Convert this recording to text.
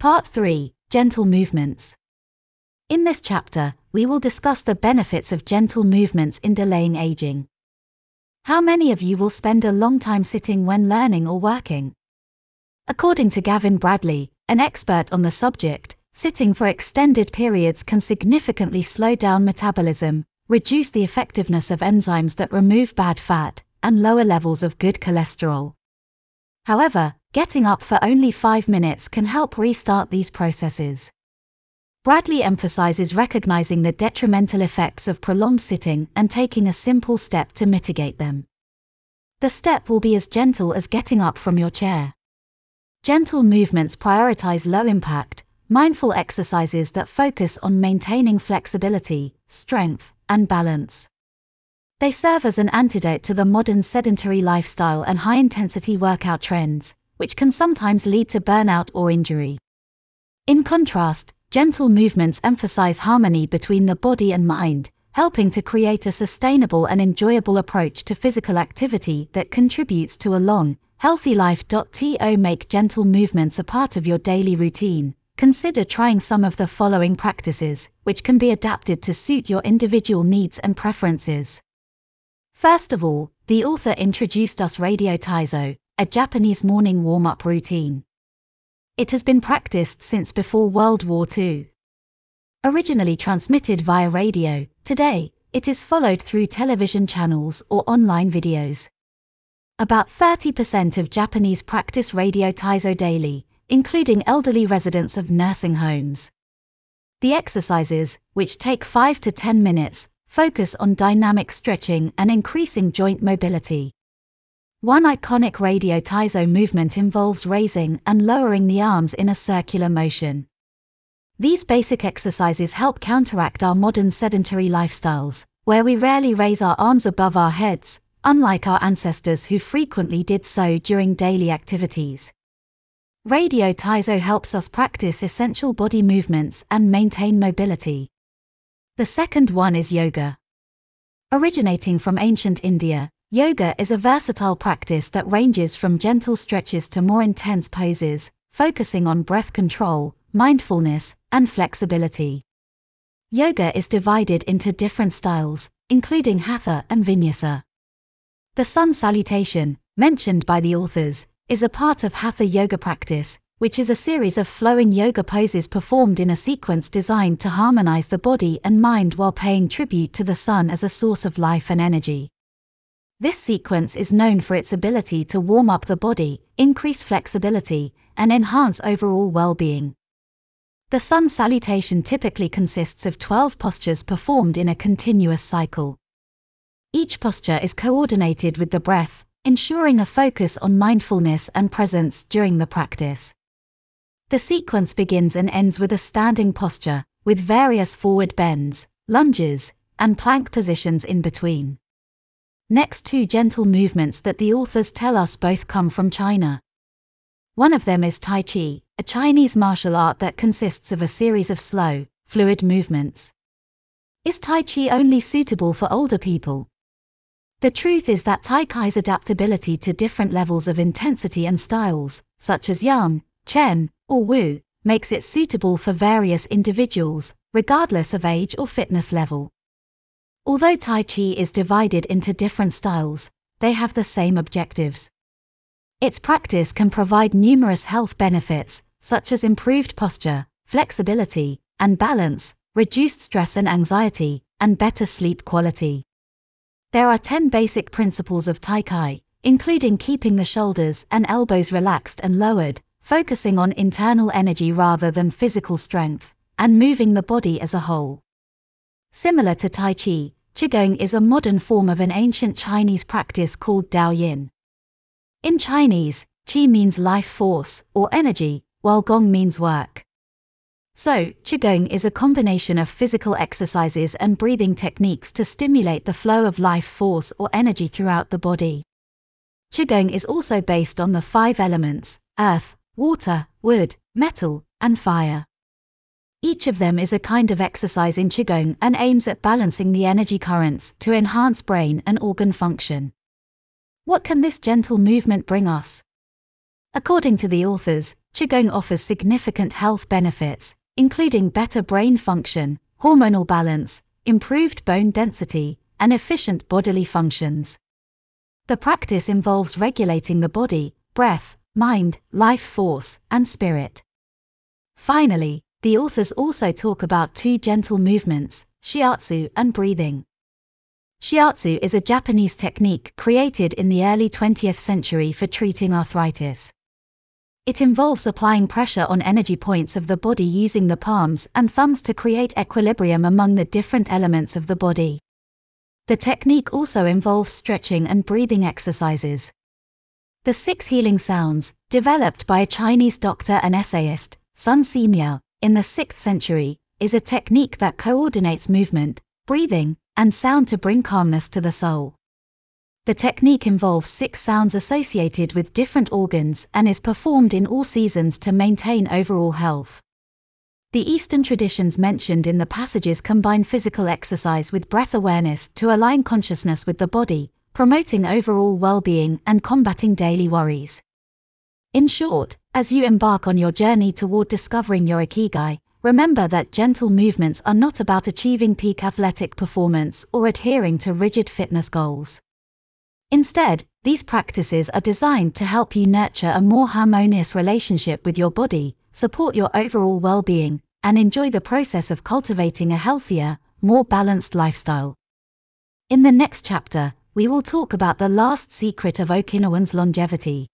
Part 3 Gentle Movements. In this chapter, we will discuss the benefits of gentle movements in delaying aging. How many of you will spend a long time sitting when learning or working? According to Gavin Bradley, an expert on the subject, sitting for extended periods can significantly slow down metabolism, reduce the effectiveness of enzymes that remove bad fat, and lower levels of good cholesterol. However, getting up for only 5 minutes can help restart these processes. Bradley emphasizes recognizing the detrimental effects of prolonged sitting and taking a simple step to mitigate them. The step will be as gentle as getting up from your chair. Gentle movements prioritize low impact, mindful exercises that focus on maintaining flexibility, strength, and balance. They serve as an antidote to the modern sedentary lifestyle and high intensity workout trends, which can sometimes lead to burnout or injury. In contrast, gentle movements emphasize harmony between the body and mind, helping to create a sustainable and enjoyable approach to physical activity that contributes to a long, Healthy Life. To make gentle movements a part of your daily routine. Consider trying some of the following practices, which can be adapted to suit your individual needs and preferences. First of all, the author introduced us Radio Taiso, a Japanese morning warm up routine. It has been practiced since before World War II. Originally transmitted via radio, today, it is followed through television channels or online videos. About 30% of Japanese practice radio Taiso daily, including elderly residents of nursing homes. The exercises, which take 5 to 10 minutes, focus on dynamic stretching and increasing joint mobility. One iconic radio Taiso movement involves raising and lowering the arms in a circular motion. These basic exercises help counteract our modern sedentary lifestyles, where we rarely raise our arms above our heads, unlike our ancestors who frequently did so during daily activities. Radio Taiso helps us practice essential body movements and maintain mobility. The second one is yoga. Originating from ancient India, yoga is a versatile practice that ranges from gentle stretches to more intense poses, focusing on breath control, mindfulness, and flexibility. Yoga is divided into different styles, including Hatha and Vinyasa. The sun salutation, mentioned by the authors, is a part of Hatha yoga practice, which is a series of flowing yoga poses performed in a sequence designed to harmonize the body and mind while paying tribute to the sun as a source of life and energy. This sequence is known for its ability to warm up the body, increase flexibility, and enhance overall well being. The sun salutation typically consists of 12 postures performed in a continuous cycle. Each posture is coordinated with the breath, ensuring a focus on mindfulness and presence during the practice. The sequence begins and ends with a standing posture, with various forward bends, lunges, and plank positions in between. Next, two gentle movements that the authors tell us both come from China. One of them is Tai Chi, a Chinese martial art that consists of a series of slow, fluid movements. Is Tai Chi only suitable for older people? The truth is that Tai Chi's adaptability to different levels of intensity and styles, such as Yang, Chen, or Wu, makes it suitable for various individuals, regardless of age or fitness level. Although Tai Chi is divided into different styles, they have the same objectives. Its practice can provide numerous health benefits, such as improved posture, flexibility, and balance, reduced stress and anxiety, and better sleep quality. There are 10 basic principles of Tai Chi, including keeping the shoulders and elbows relaxed and lowered, focusing on internal energy rather than physical strength, and moving the body as a whole. Similar to Tai Chi, Qigong is a modern form of an ancient Chinese practice called Daoyin. In Chinese, Qi means life force or energy, while Gong means work. So, Qigong is a combination of physical exercises and breathing techniques to stimulate the flow of life force or energy throughout the body. Qigong is also based on the five elements earth, water, wood, metal, and fire. Each of them is a kind of exercise in Qigong and aims at balancing the energy currents to enhance brain and organ function. What can this gentle movement bring us? According to the authors, Qigong offers significant health benefits, including better brain function, hormonal balance, improved bone density, and efficient bodily functions. The practice involves regulating the body, breath, mind, life force, and spirit. Finally, the authors also talk about two gentle movements, shiatsu and breathing. Shiatsu is a Japanese technique created in the early 20th century for treating arthritis. It involves applying pressure on energy points of the body using the palms and thumbs to create equilibrium among the different elements of the body. The technique also involves stretching and breathing exercises. The six healing sounds, developed by a Chinese doctor and essayist, Sun Simiao, in the 6th century, is a technique that coordinates movement, breathing, and sound to bring calmness to the soul. The technique involves six sounds associated with different organs and is performed in all seasons to maintain overall health. The Eastern traditions mentioned in the passages combine physical exercise with breath awareness to align consciousness with the body, promoting overall well being and combating daily worries. In short, as you embark on your journey toward discovering your ikigai, remember that gentle movements are not about achieving peak athletic performance or adhering to rigid fitness goals. Instead, these practices are designed to help you nurture a more harmonious relationship with your body, support your overall well being, and enjoy the process of cultivating a healthier, more balanced lifestyle. In the next chapter, we will talk about the last secret of Okinawans longevity.